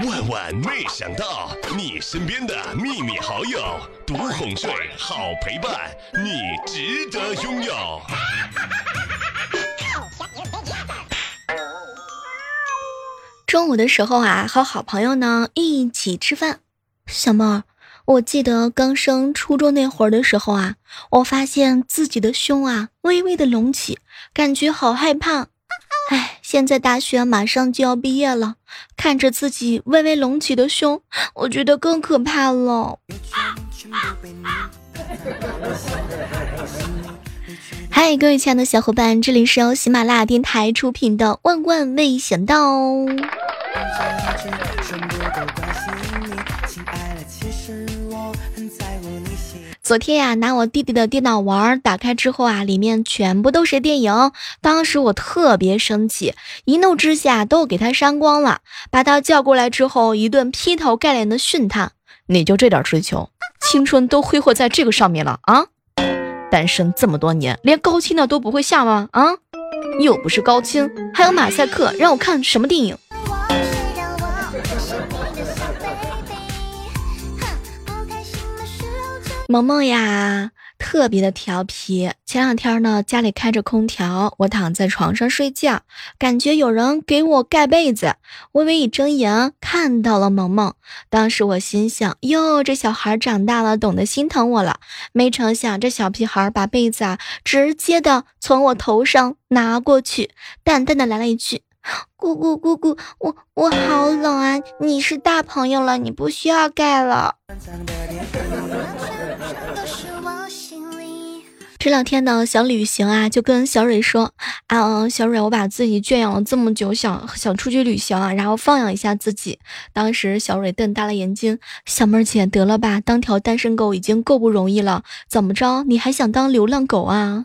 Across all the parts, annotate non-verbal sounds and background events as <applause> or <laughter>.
万万没想到，你身边的秘密好友，独哄睡，好陪伴，你值得拥有。<laughs> 中午的时候啊，和好朋友呢一起吃饭。小妹，我记得刚升初中那会儿的时候啊，我发现自己的胸啊微微的隆起，感觉好害怕。哎，现在大学马上就要毕业了，看着自己微微隆起的胸，我觉得更可怕了。<laughs> 嗨，各位亲爱的小伙伴，这里是由喜马拉雅电台出品的《万万没想到》。昨天呀，拿我弟弟的电脑玩，打开之后啊，里面全部都是电影。当时我特别生气，一怒之下都给他删光了。把他叫过来之后，一顿劈头盖脸的训他：“ <laughs> 你就这点追求，青春都挥霍在这个上面了啊！单身这么多年，连高清的都不会下吗？啊，又不是高清，还有马赛克，让我看什么电影？”萌萌呀，特别的调皮。前两天呢，家里开着空调，我躺在床上睡觉，感觉有人给我盖被子。微微一睁眼，看到了萌萌。当时我心想：哟，这小孩长大了，懂得心疼我了。没成想，这小屁孩把被子啊，直接的从我头上拿过去，淡淡的来了一句：“姑姑，姑姑，我我好冷啊！你是大朋友了，你不需要盖了。”这两天呢，想旅行啊，就跟小蕊说啊，小蕊，我把自己圈养了这么久，想想出去旅行啊，然后放养一下自己。当时小蕊瞪大了眼睛，小妹儿姐得了吧，当条单身狗已经够不容易了，怎么着，你还想当流浪狗啊？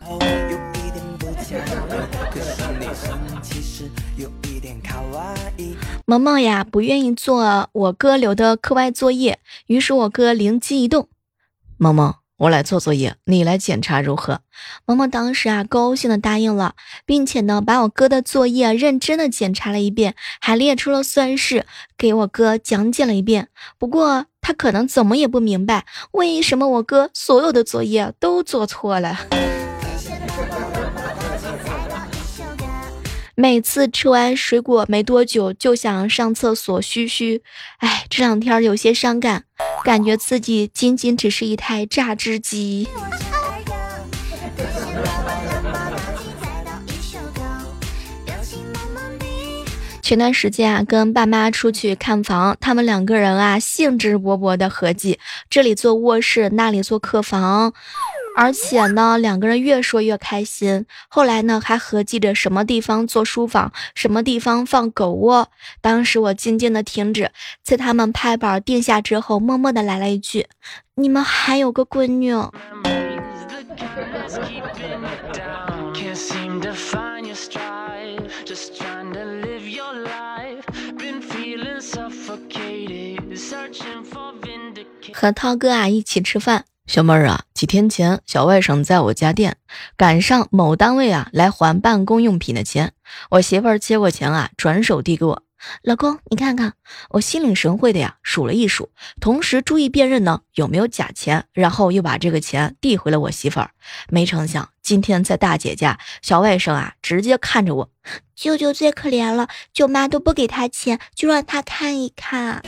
萌萌呀，不愿意做我哥留的课外作业，于是我哥灵机一动，萌萌。我来做作业，你来检查如何？萌萌当时啊，高兴的答应了，并且呢，把我哥的作业认真的检查了一遍，还列出了算式，给我哥讲解了一遍。不过他可能怎么也不明白，为什么我哥所有的作业都做错了。每次吃完水果没多久就想上厕所嘘嘘，哎，这两天有些伤感，感觉自己仅仅只是一台榨汁机。前段时间啊，跟爸妈出去看房，他们两个人啊兴致勃勃的合计，这里做卧室，那里做客房。而且呢，两个人越说越开心。后来呢，还合计着什么地方做书房，什么地方放狗窝。当时我静静的停止，在他们拍板定下之后，默默的来了一句：“你们还有个闺女。”和涛哥啊一起吃饭。小妹儿啊，几天前小外甥在我家店赶上某单位啊来还办公用品的钱，我媳妇儿接过钱啊，转手递给我，老公你看看，我心领神会的呀数了一数，同时注意辨认呢有没有假钱，然后又把这个钱递回了我媳妇儿。没成想今天在大姐家，小外甥啊直接看着我，舅舅最可怜了，舅妈都不给他钱，就让他看一看。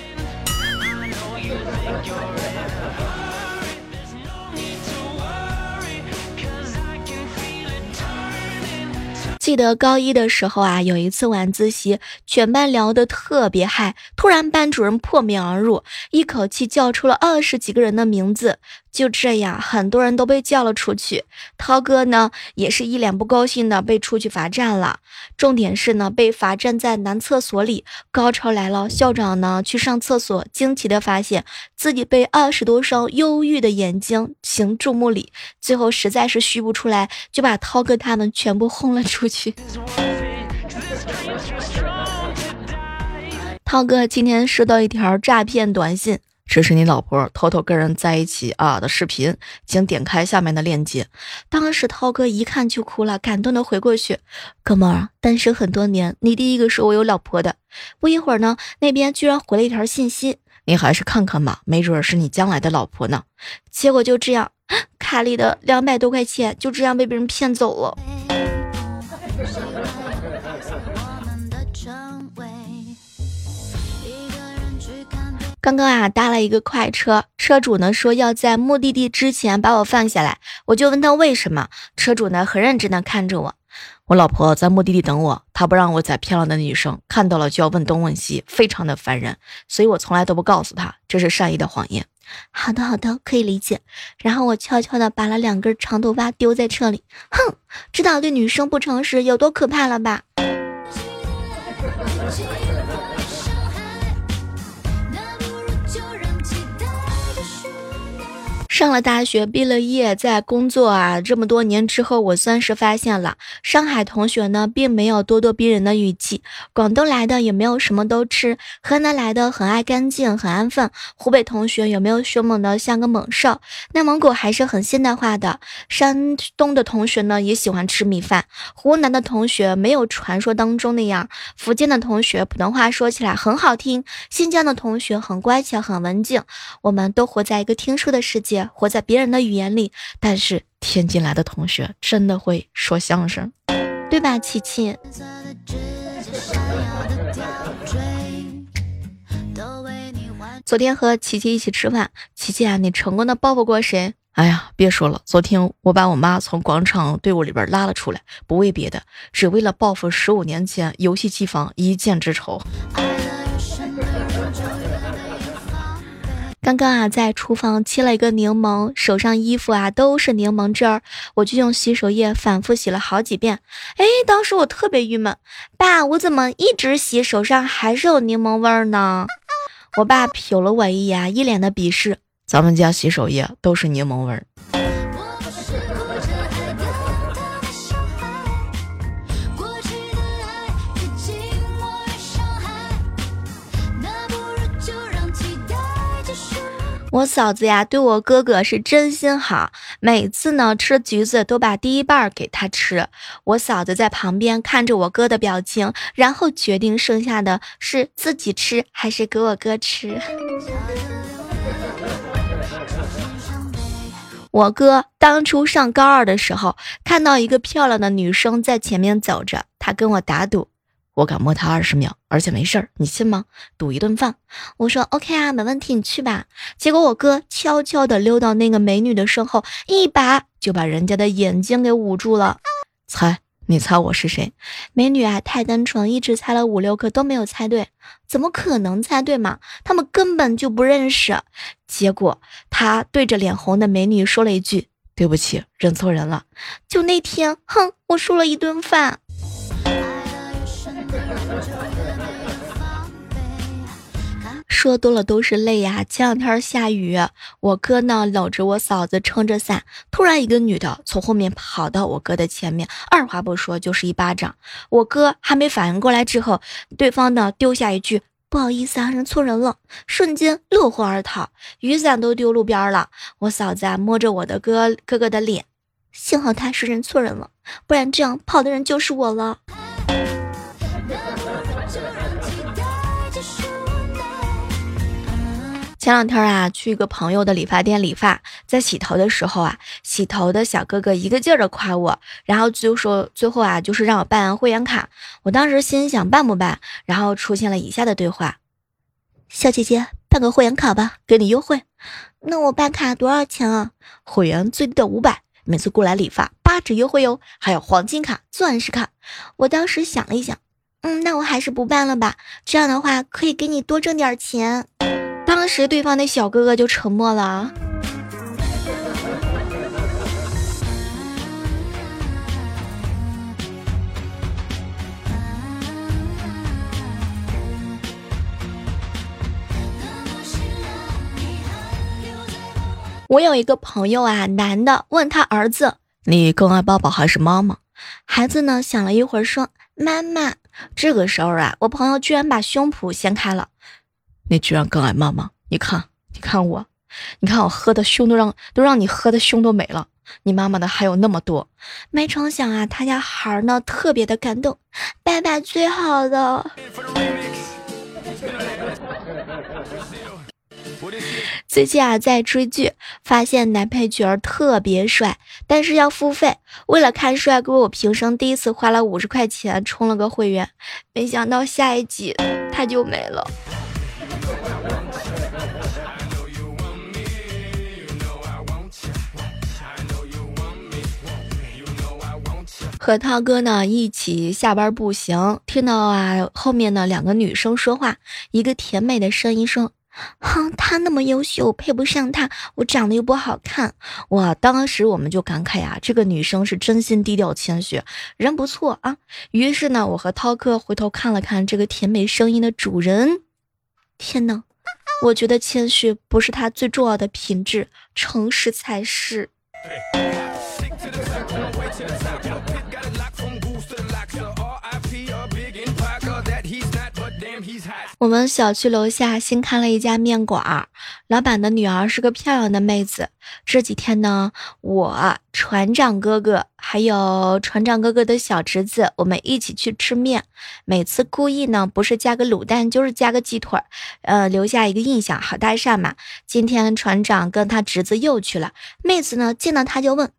记得高一的时候啊，有一次晚自习，全班聊得特别嗨，突然班主任破门而入，一口气叫出了二十几个人的名字。就这样，很多人都被叫了出去。涛哥呢，也是一脸不高兴的被出去罚站了。重点是呢，被罚站在男厕所里。高潮来了，校长呢去上厕所，惊奇的发现自己被二十多双忧郁的眼睛行注目礼。最后实在是虚不出来，就把涛哥他们全部轰了出去。涛哥今天收到一条诈骗短信。这是你老婆偷偷跟人在一起啊的视频，请点开下面的链接。当时涛哥一看就哭了，感动的回过去，哥们儿，单身很多年，你第一个说我有老婆的。不一会儿呢，那边居然回了一条信息，你还是看看吧，没准是你将来的老婆呢。结果就这样，卡里的两百多块钱就这样被别人骗走了。<laughs> 刚刚啊，搭了一个快车，车主呢说要在目的地之前把我放下来，我就问他为什么，车主呢很认真的看着我，我老婆在目的地等我，她不让我载漂亮的女生，看到了就要问东问西，非常的烦人，所以我从来都不告诉她，这是善意的谎言。好的好的，可以理解。然后我悄悄的把了两根长头发丢在车里，哼，知道对女生不诚实有多可怕了吧？上了大学，毕了业，在工作啊这么多年之后，我算是发现了，上海同学呢并没有咄咄逼人的语气，广东来的也没有什么都吃，河南来的很爱干净，很安分，湖北同学也没有凶猛的像个猛兽，内蒙古还是很现代化的，山东的同学呢也喜欢吃米饭，湖南的同学没有传说当中那样，福建的同学普通话说起来很好听，新疆的同学很乖巧很文静，我们都活在一个听书的世界。活在别人的语言里，但是天津来的同学真的会说相声，对吧，琪琪？昨天和琪琪一起吃饭，琪琪啊，你成功的报复过谁？哎呀，别说了，昨天我把我妈从广场队伍里边拉了出来，不为别的，只为了报复十五年前游戏机房一箭之仇。刚刚啊，在厨房切了一个柠檬，手上衣服啊都是柠檬汁儿，我就用洗手液反复洗了好几遍。哎，当时我特别郁闷，爸，我怎么一直洗手上还是有柠檬味儿呢？我爸瞟了我一眼，一脸的鄙视。咱们家洗手液都是柠檬味儿。我嫂子呀，对我哥哥是真心好，每次呢吃橘子都把第一半给他吃。我嫂子在旁边看着我哥的表情，然后决定剩下的是自己吃还是给我哥吃。<laughs> 我哥当初上高二的时候，看到一个漂亮的女生在前面走着，他跟我打赌。我敢摸他二十秒，而且没事儿，你信吗？赌一顿饭。我说 OK 啊，没问题，你去吧。结果我哥悄悄地溜到那个美女的身后，一把就把人家的眼睛给捂住了。猜，你猜我是谁？美女啊，太单纯，一直猜了五六个都没有猜对。怎么可能猜对嘛？他们根本就不认识。结果他对着脸红的美女说了一句：“对不起，认错人了。”就那天，哼，我输了一顿饭。说多了都是泪呀！前两天下雨，我哥呢搂着我嫂子撑着伞，突然一个女的从后面跑到我哥的前面，二话不说就是一巴掌。我哥还没反应过来之后，对方呢丢下一句“不好意思啊，认错人了”，瞬间落荒而逃，雨伞都丢路边了。我嫂子啊摸着我的哥哥哥的脸，幸好他是认错人了，不然这样跑的人就是我了。前两天啊，去一个朋友的理发店理发，在洗头的时候啊，洗头的小哥哥一个劲儿的夸我，然后就说最后啊，就是让我办会员卡。我当时心想办不办，然后出现了以下的对话：小姐姐，办个会员卡吧，给你优惠。那我办卡多少钱啊？会员最低的五百，每次过来理发八折优惠哟，还有黄金卡、钻石卡。我当时想了一想，嗯，那我还是不办了吧，这样的话可以给你多挣点钱。当时对方那小哥哥就沉默了。我有一个朋友啊，男的，问他儿子：“你更爱爸爸还是妈妈？”孩子呢想了一会儿说：“妈妈。”这个时候啊，我朋友居然把胸脯掀开了。你居然更爱妈妈？你看，你看我，你看我喝的胸都让都让你喝的胸都没了，你妈妈的还有那么多。没成想啊，他家孩儿呢特别的感动，爸爸最好的。最近啊，在追剧，发现男配角特别帅，但是要付费。为了看帅哥，我平生第一次花了五十块钱充了个会员，没想到下一集他就没了。和涛哥呢一起下班步行，听到啊后面呢两个女生说话，一个甜美的声音说。哼，他那么优秀，配不上他。我长得又不好看，哇！当时我们就感慨呀，这个女生是真心低调谦虚，人不错啊。于是呢，我和涛哥回头看了看这个甜美声音的主人，天哪！我觉得谦虚不是他最重要的品质，诚实才是。我们小区楼下新开了一家面馆儿，老板的女儿是个漂亮的妹子。这几天呢，我船长哥哥还有船长哥哥的小侄子，我们一起去吃面。每次故意呢，不是加个卤蛋，就是加个鸡腿儿，呃，留下一个印象，好搭讪嘛。今天船长跟他侄子又去了，妹子呢见到他就问。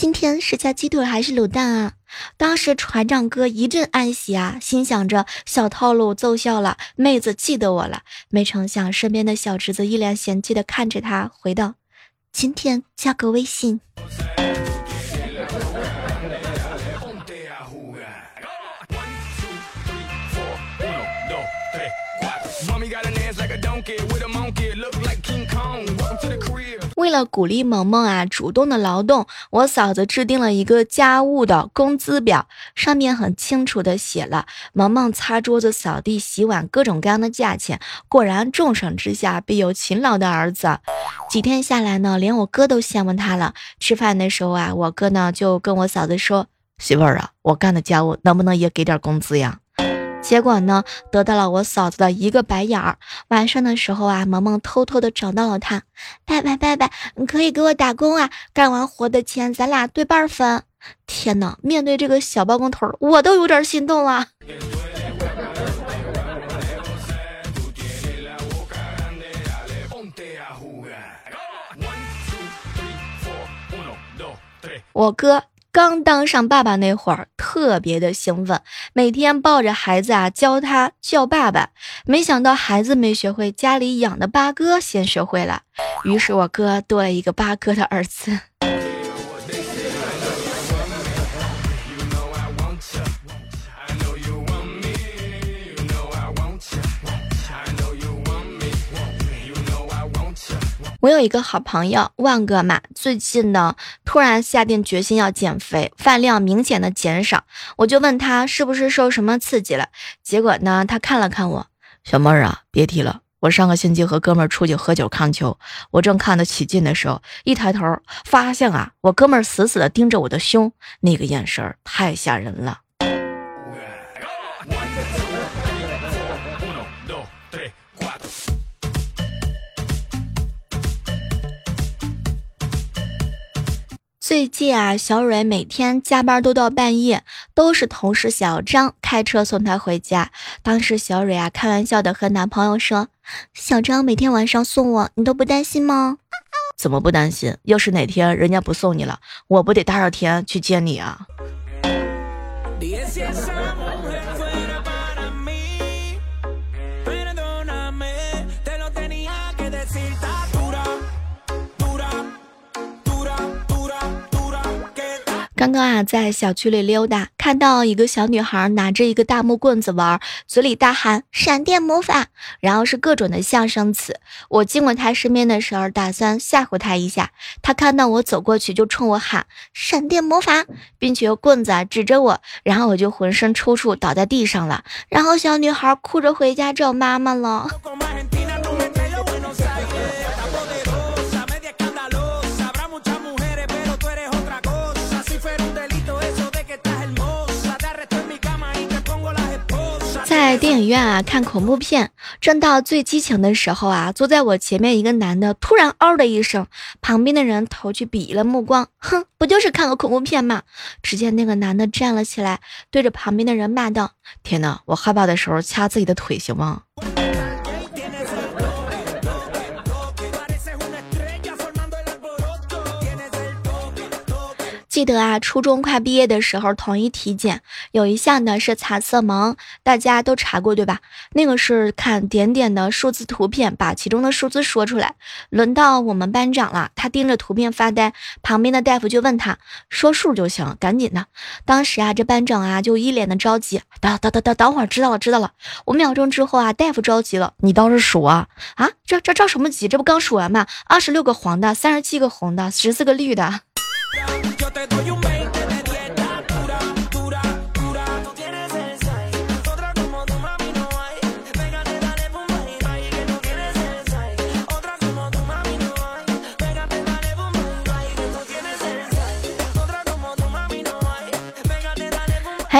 今天是加鸡腿还是卤蛋啊？当时船长哥一阵暗喜啊，心想着小套路奏效了，妹子记得我了。没成想身边的小侄子一脸嫌弃的看着他，回道：“今天加个微信。”为了鼓励萌萌啊主动的劳动，我嫂子制定了一个家务的工资表，上面很清楚的写了萌萌擦桌子、扫地、洗碗各种各样的价钱。果然，重赏之下必有勤劳的儿子。几天下来呢，连我哥都羡慕他了。吃饭的时候啊，我哥呢就跟我嫂子说：“媳妇儿啊，我干的家务能不能也给点工资呀？”结果呢，得到了我嫂子的一个白眼儿。晚上的时候啊，萌萌偷偷的找到了他，爸爸爸爸，你可以给我打工啊，干完活的钱咱俩对半分。天哪，面对这个小包工头，我都有点心动了。我哥。刚当上爸爸那会儿，特别的兴奋，每天抱着孩子啊，教他叫爸爸。没想到孩子没学会，家里养的八哥先学会了，于是我哥多了一个八哥的儿子。我有一个好朋友万哥嘛，最近呢突然下定决心要减肥，饭量明显的减少。我就问他是不是受什么刺激了，结果呢他看了看我，小妹儿啊，别提了，我上个星期和哥们儿出去喝酒看球，我正看得起劲的时候，一抬头发现啊，我哥们儿死死的盯着我的胸，那个眼神太吓人了。最近啊，小蕊每天加班都到半夜，都是同事小张开车送她回家。当时小蕊啊，开玩笑的和男朋友说：“小张每天晚上送我，你都不担心吗？”“怎么不担心？要是哪天人家不送你了，我不得大热天去接你啊？”刚刚啊，在小区里溜达，看到一个小女孩拿着一个大木棍子玩，嘴里大喊“闪电魔法”，然后是各种的象声词。我经过她身边的时候，打算吓唬她一下。她看到我走过去，就冲我喊“闪电魔法”，并且用棍子指着我，然后我就浑身抽搐，倒在地上了。然后小女孩哭着回家找妈妈了。在电影院啊看恐怖片，正到最激情的时候啊，坐在我前面一个男的突然嗷的一声，旁边的人投去鄙夷了目光，哼，不就是看个恐怖片吗？只见那个男的站了起来，对着旁边的人骂道：“天哪，我害怕的时候掐自己的腿行吗？”记得啊，初中快毕业的时候，统一体检有一项呢是查色盲，大家都查过对吧？那个是看点点的数字图片，把其中的数字说出来。轮到我们班长了，他盯着图片发呆，旁边的大夫就问他说数就行，赶紧的。当时啊，这班长啊就一脸的着急，等等等等等会儿，知道了知道了。五秒钟之后啊，大夫着急了，你倒是数啊啊，这这着什么急？这不刚数完吗？二十六个黄的，三十七个红的，十四个绿的。Yo te doy un beso.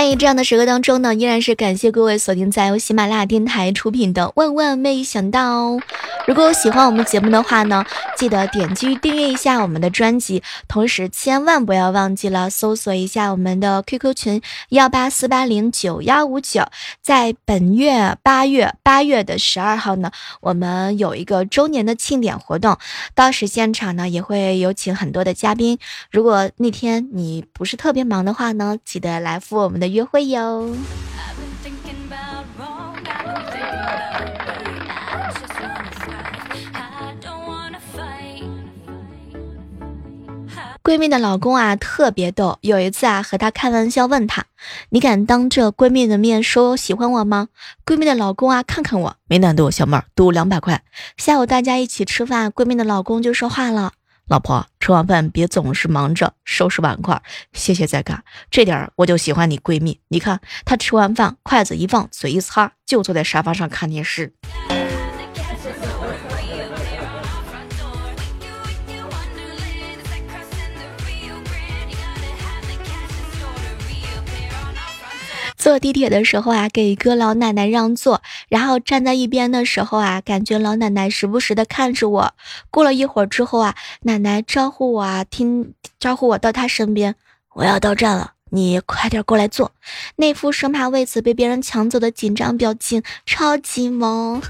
在这样的时刻当中呢，依然是感谢各位锁定在由喜马拉雅电台出品的《万万没想到》。哦如果有喜欢我们节目的话呢，记得点击订阅一下我们的专辑，同时千万不要忘记了搜索一下我们的 QQ 群幺八四八零九幺五九。在本月八月八月的十二号呢，我们有一个周年的庆典活动，到时现场呢也会有请很多的嘉宾。如果那天你不是特别忙的话呢，记得来赴我们的约会哟。闺蜜的老公啊，特别逗。有一次啊，和她开玩笑，问她：“你敢当着闺蜜的面说喜欢我吗？”闺蜜的老公啊，看看我，没难度，小妹儿，赌两百块。下午大家一起吃饭，闺蜜的老公就说话了：“老婆，吃完饭别总是忙着收拾碗筷，歇歇再干。这点我就喜欢你闺蜜。你看她吃完饭，筷子一放，嘴一擦，就坐在沙发上看电视。”坐地铁的时候啊，给一个老奶奶让座，然后站在一边的时候啊，感觉老奶奶时不时的看着我。过了一会儿之后啊，奶奶招呼我啊，听招呼我到她身边，我要到站了，你快点过来坐。那副生怕为此被别人抢走的紧张表情，超级萌。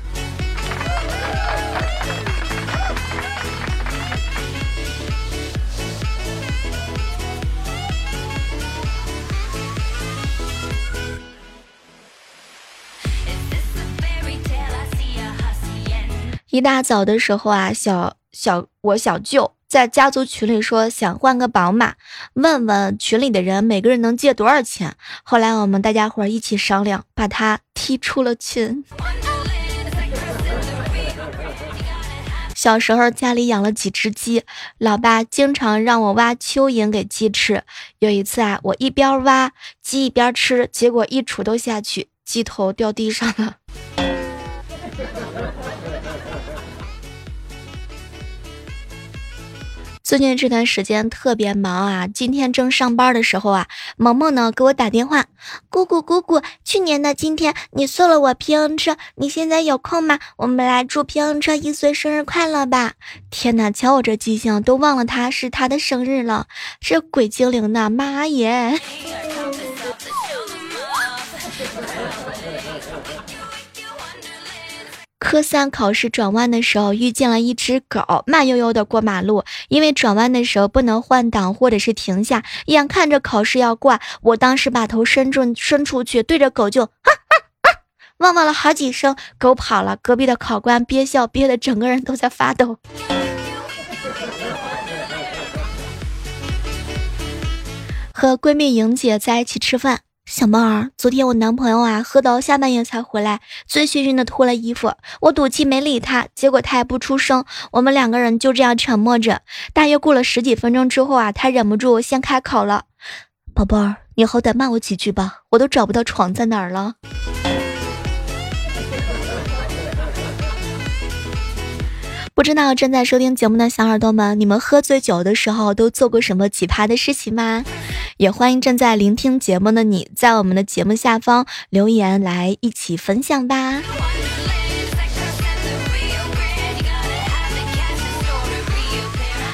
一大早的时候啊，小小我小舅在家族群里说想换个宝马，问问群里的人每个人能借多少钱。后来我们大家伙一起商量，把他踢出了群。小时候家里养了几只鸡，老爸经常让我挖蚯蚓给鸡吃。有一次啊，我一边挖鸡一边吃，结果一锄头下去，鸡头掉地上了。最近这段时间特别忙啊！今天正上班的时候啊，萌萌呢给我打电话，姑姑姑姑，去年的今天你送了我平衡车，你现在有空吗？我们来祝平衡车一岁生日快乐吧！天哪，瞧我这记性，都忘了他是他的生日了，这鬼精灵的？妈耶！<laughs> 科三考试转弯的时候，遇见了一只狗，慢悠悠的过马路。因为转弯的时候不能换挡或者是停下，眼看着考试要挂，我当时把头伸出伸出去，对着狗就哈哈哈，汪汪了好几声，狗跑了。隔壁的考官憋笑憋的整个人都在发抖。和闺蜜莹姐在一起吃饭。小妹儿，昨天我男朋友啊喝到下半夜才回来，醉醺醺的脱了衣服，我赌气没理他，结果他也不出声，我们两个人就这样沉默着。大约过了十几分钟之后啊，他忍不住先开口了：“宝贝儿，你好歹骂我几句吧，我都找不到床在哪儿了。”不知道正在收听节目的小耳朵们，你们喝醉酒的时候都做过什么奇葩的事情吗？也欢迎正在聆听节目的你在我们的节目下方留言来一起分享吧。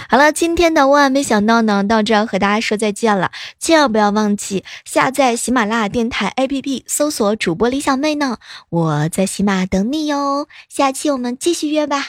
好了，今天的万万没想到呢，到这和大家说再见了。千万不要忘记下载喜马拉雅电台 APP，搜索主播李小妹呢，我在喜马等你哟。下期我们继续约吧。